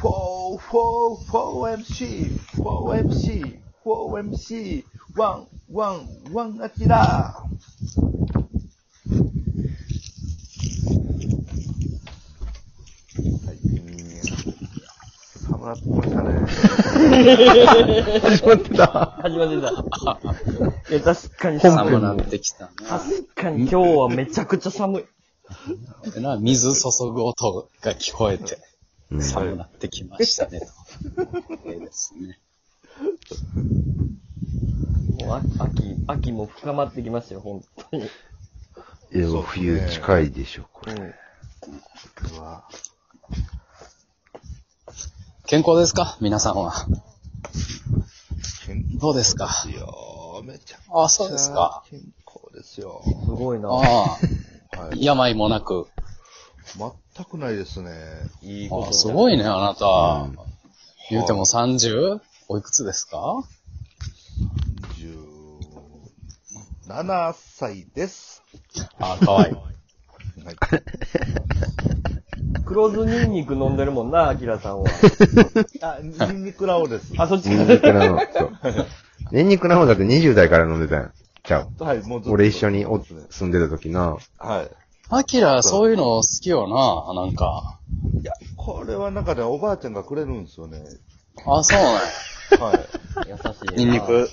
4、4、4MC、4MC、4MC、ワン、ワン、ワン、アキラはい、寒なってきましたね。始まってた。始まってた。いや、確かに本寒い。編寒なってきたな。確かに今日はめちゃくちゃ寒い。でな、水注ぐ音が聞こえて、うん寒なってきましたね、と。ええですね。もう秋、秋、秋も深まってきましたよ、本当に。いや、冬近いでしょ、これ。うん。僕は健康ですか？皆さんは。どうですかですよ。めちゃくちゃあ、そうですか。健康ですよ。すごいな。ああ、はい。病もなく。全くないですね。いいことあすごいね、あなた。うん言うても 30? おいくつですか？17歳です。あ、かわいい。はい。黒酢ニンニク飲んでるもんな、アキラさんは。あ、ニンニクラオです。あ、そっちニンニクなの、そう。ニンニクなの だって20代から飲んでたやん。ちゃう？はい、もうずっと俺一緒にお住んでた時な。はい。アキラ、そういうの好きよな、なんか。いや、これはなんかね、おばあちゃんがくれるんですよね。あ、そうね。はい。優しいな。ニンニク。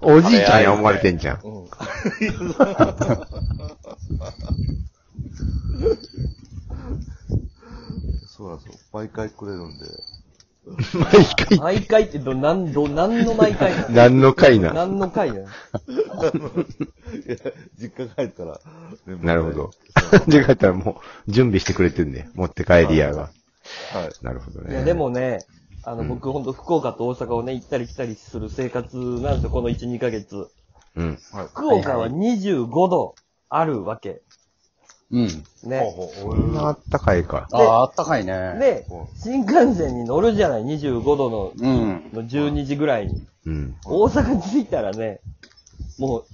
おじいちゃんや思われてんじゃん。うん。そうなんですよ。毎回くれるんで。毎回、毎回ってど、なん、ど、なんの毎回なの？何の回な。何の回なの？いや、実家帰ったら、ねなるほど。で、帰ったらもう、準備してくれてんね。持って帰りやが。はい。なるほどね。いや、でもね、あの、うん僕ほんと福岡と大阪をね、行ったり来たりする生活なんですよ、この1、2ヶ月。うん。はい。福岡は25度あるわけ。うん。ね。こんなあったかいか。ああ、あったかいね。で、新幹線に乗るじゃない、25度の、うん。の12時ぐらいに。うん。大阪に着いたらね、もう、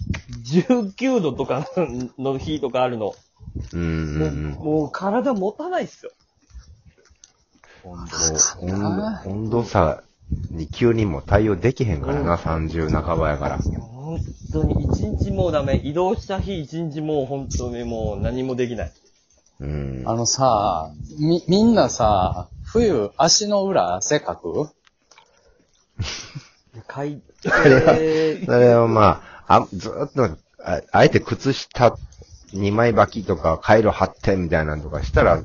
19度とかの日とかあるの。うん。もうもう体持たないっすよ。温度、温度差に急にもう対応できへんからな、30半ばやから。本当に一日もうダメ。移動した日一日もう本当にもう何もできない。うん。あのさ、み、みんなさ、冬、足の裏汗かく？かい、あれはえーそれはまあ、あ、ずーっと、ああえて靴下2枚履きとか、回路貼ってみたいなのとかしたら、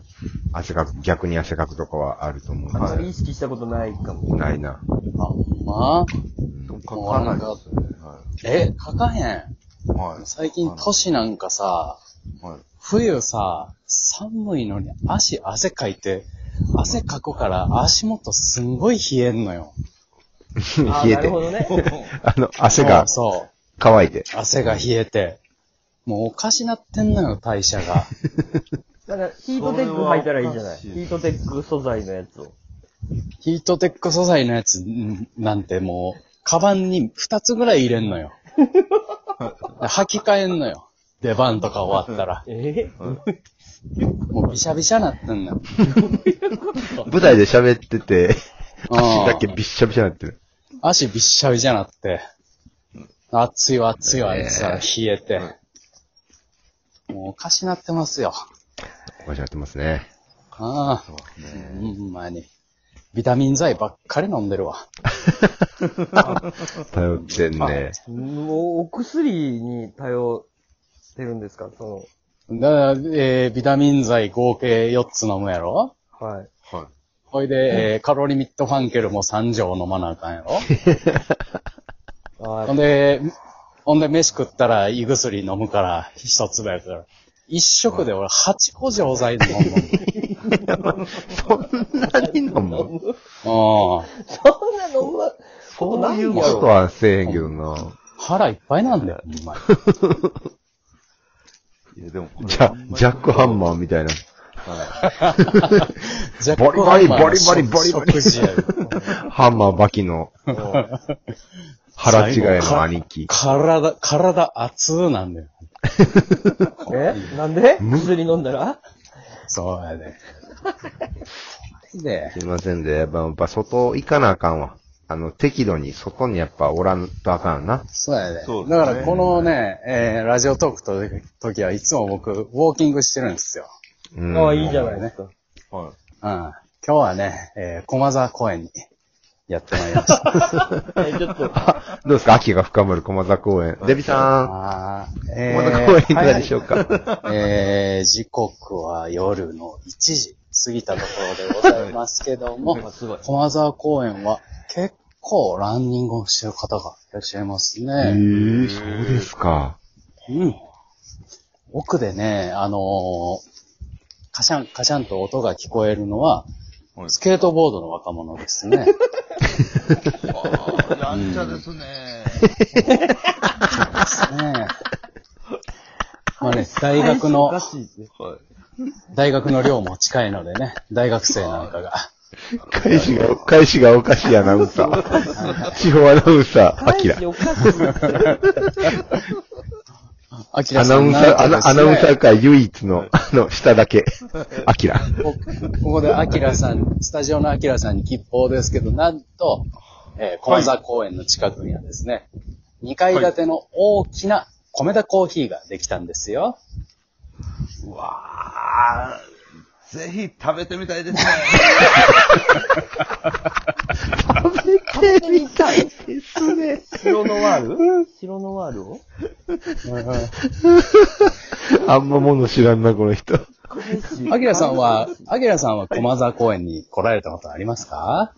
汗かく、逆に汗かくとかはあると思うあんまりけ意識したことないかも。ど。ないな。あ、ほんま？度かかないですね。はえ、かかへん。い。はい。最近年なんかさ、はい。冬さ、寒いのに足汗かいて、汗かくから足元すんごい冷えんのよ。あ 冷えてなるほ。どね。あの、汗がそう乾いて。汗が冷えて。もうおかしなってんのよ、代謝が。だから、ヒートテック履いたらいいじゃない？ヒートテック素材のやつを。ヒートテック素材のやつんなんてもう、カバンに2つぐらい入れんのよ。で履き替えんのよ。出番とか終わったら。え？もうびしゃびしゃなってんのよ。舞台で喋ってて、うん足だけびっしゃびしゃなってる。足びっしゃびしゃなって。熱いわ熱いわってさ、冷えて。もうおかしなってますよ。おかしなってますね。ああ。ほんまに。ビタミン剤ばっかり飲んでるわ。頼ってんね。もう、お薬に頼ってるんですか？そだから、えー、ビタミン剤合計4つ飲むやろ？の、はい。はい。ほいで、えー、カロリミットファンケルも3錠飲まなあかんやろ？あほんで、ほんで飯食ったら胃薬飲むから、一粒やから。一食で俺8個錠剤飲む そんなに飲むもん。うん。そんなのま、ことないやそういうことろ。はせえへんけどな。腹いっぱいなんだよ、ほんまに。いや、でもジャ、ジャックハンマーみたいな。はい。ジャッバリバリクハンマーのバリバリバリバリハンマーバキの腹違いの兄貴。体、体熱なんだよ。え？なんで？薬飲んだら？そうやで。で。すいませんで、やっぱ、やっぱ外行かなあかんわ。あの、適度に外にやっぱおらんとあかんな。そうやで。そうですねだからこのね、えー、ラジオトークと時はいつも僕、ウォーキングしてるんですよ。うん。ああ、いいじゃないですか。はい。うん。今日はね、えー、駒沢公園にやってまいりました。えちょっと、どうですか？秋が深まる駒沢公園。デビさん、あーえ駒沢公園いかがでしょうか、えー、時刻は夜の1時過ぎたところでございますけども。駒沢公園は結構ランニングをしてる方がいらっしゃいますえね。ー、そうですか。うん。奥でね、あのーカシャン、カシャンと音が聞こえるのは、はいスケートボードの若者ですね。ああ、やんちゃですね。ですね。まあね、大学の。はい。大学の寮も近いのでね、大学生なんかが。返しが、返しがおかしいアナウンサー。地方アナウンサー、アキラ。おかしいですね。アキラアナウンサー、アナアナウンサーー界唯一の、あの、下だけ。アキラ。こここでアキラさん、スタジオのアキラさんに吉報ですけど、なんと、えー、駒沢公園の近くにはですね、2階建ての大きな米田コーヒーができたんですよ。うわあ、ぜひ食べてみたいですね。食べてみたいですね。白ノワール？白ノワールを？あんまもの知らんな、この人。アキラさんは、アキラさんは駒沢公園に来られたことありますか？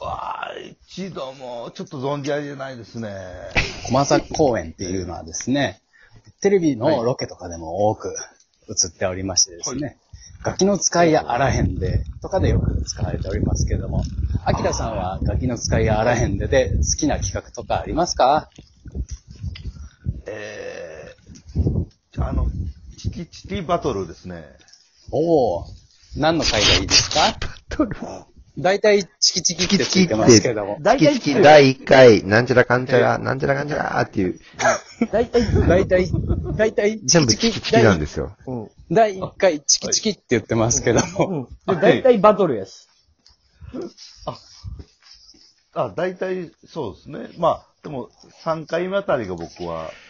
わあ、一度もちょっと存じ上げないですね。駒沢公園っていうのはですね、テレビのロケとかでも多く映っておりましてですね、ガキの使いやあらへんでとかでよく使われておりますけれども、アキラさんはガキの使いやあらへんでで好きな企画とかありますか？えー、あの、チキチキバトルですね。おお何の回がいいですか？大体チキチキってついてますけども。チキチキ第1回、なんちゃらかんちゃら、なんちゃらかんちゃらっていう、大体、大体、大体チ全部キチキチキなんですよ。うん。第1回チキチキって言ってますけども。うん。で、大体バトルやし。あ、大体そうですね。まあ、でも3回目あたりが僕は、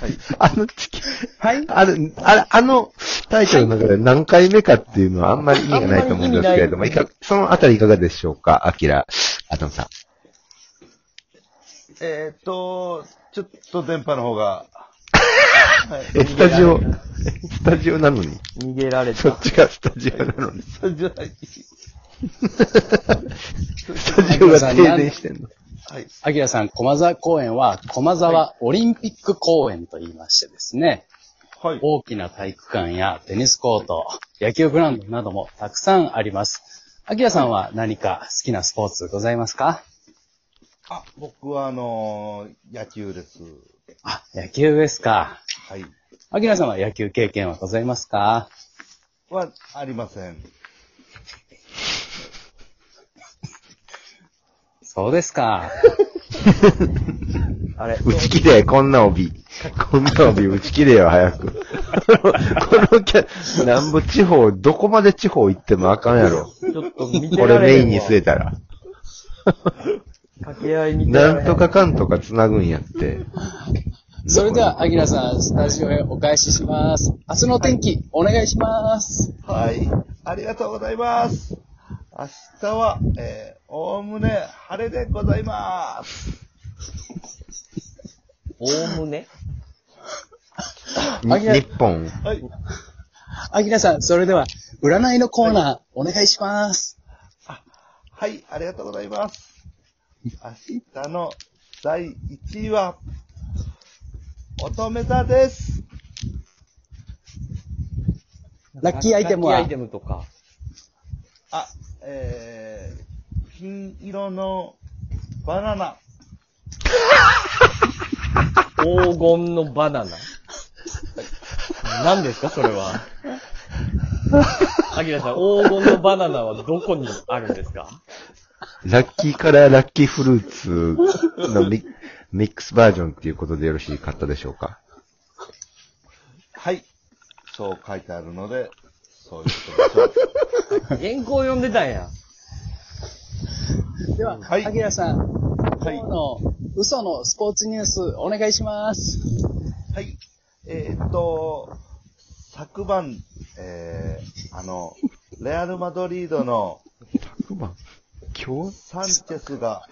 はい。あのチキ、はいあの、あれ、あのタイトルの中で何回目かっていうのはあんまり意味がないと思うんですけれども、いいかそのあたりいかがでしょうかアキラ、アトンさん。えーっと、ちょっと電波の方が、はい。え、スタジオ、スタジオなのに。逃げられ。そったちがスタジオなのに。それじゃない。スタジオが停電してんの。はい。アキラさん、駒沢公園は、駒沢オリンピック公園と言いましてですね、はい。大きな体育館やテニスコート、野球グラウンドなどもたくさんあります。アキラさんは何か好きなスポーツございますか？あ、僕はあのー野球です。あ、野球ですか。はい。アキラさんは野球経験はございますか？は、ありません。そうですか。あれ。打ち切れ、こんな帯。こんな帯打ち切れよ、早く。このキャ、なんぼ地方、どこまで地方行ってもあかんやろ。ちょっと見てこられれメインに据えたら。掛け合い見てられへなんとかかんとか繋ぐんやって。それでは、アキラさん、スタジオへお返しします。明日の天気、お願いします。はい。ありがとうございます。明日は、えー、おおむね晴れでございます。おおむね？日本。はい。アキラさん、それでは、占いのコーナー、お願いします。はい、ありがとうございます。明日の第1位は、乙女座です。ラッキーアイテムは？ラッキーアイテムとか。あ、えー、金色のバナナ。黄金のバナナ。何ですかそれは？アキラさん、黄金のバナナはどこにあるんですか？ラッキーカラーラッキーフルーツのミミックスバージョンっていうことでよろしかったでしょうか？はい。そう書いてあるので、そういうことでしょう。原稿読んでたんや。では、はいアキラさん、はい今日の嘘のスポーツニュースお願いします。はい。えーっと、昨晩、えー、あの、レアル・マドリードの昨晩？今日サンチェスが、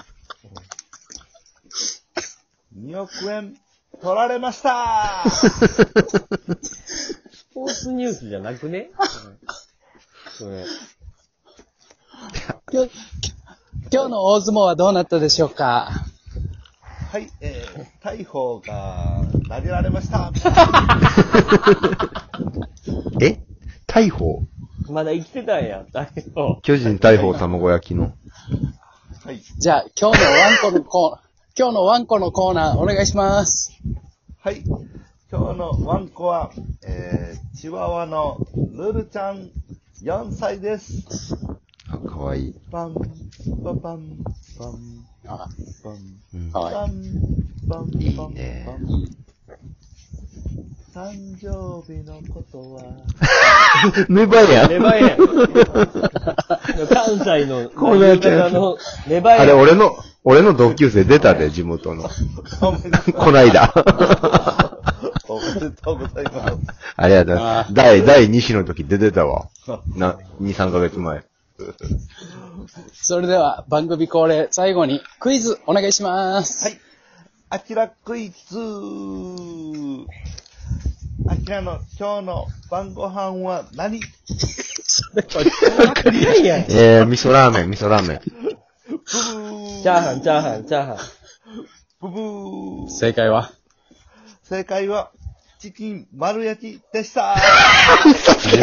2億円取られましたスポーツニュースじゃなくね？それ。今日今日の大相撲はどうなったでしょうか？はい、えー、大砲が投げられました え？大砲？まだ生きてたんや、大砲。巨人大砲卵焼きの。はい。じゃあ、今日のワンコのコーナー、今日のワンコのコーナーお願いします。はい。今日のワンコは、えー、チワワのルルちゃん、4歳です。あ、かわいい。パン、パパン、パン、あ、パン、うんかわいい。パン、パン、いいパン、ねパン。誕生日のことは、ネバやネバやん。関西の、コーナーちゃんの、ネバあれ、やん。俺の、俺の同級生出たで、地元の。こないだ。おめでとうございます。ありがとうございまあす。第、第2子の時出てたわ。な、2、3ヶ月前。それでは、番組恒例、最後にクイズお願いします。はい。アキラクイズアキラの今日の晩ご飯は何？わかんないやん。チえー、味噌ラーメン、味噌ラーメン。ブブーャーハン、チャーハン、チャーハン。ブブー正解は？正解は、チキン丸焼きでした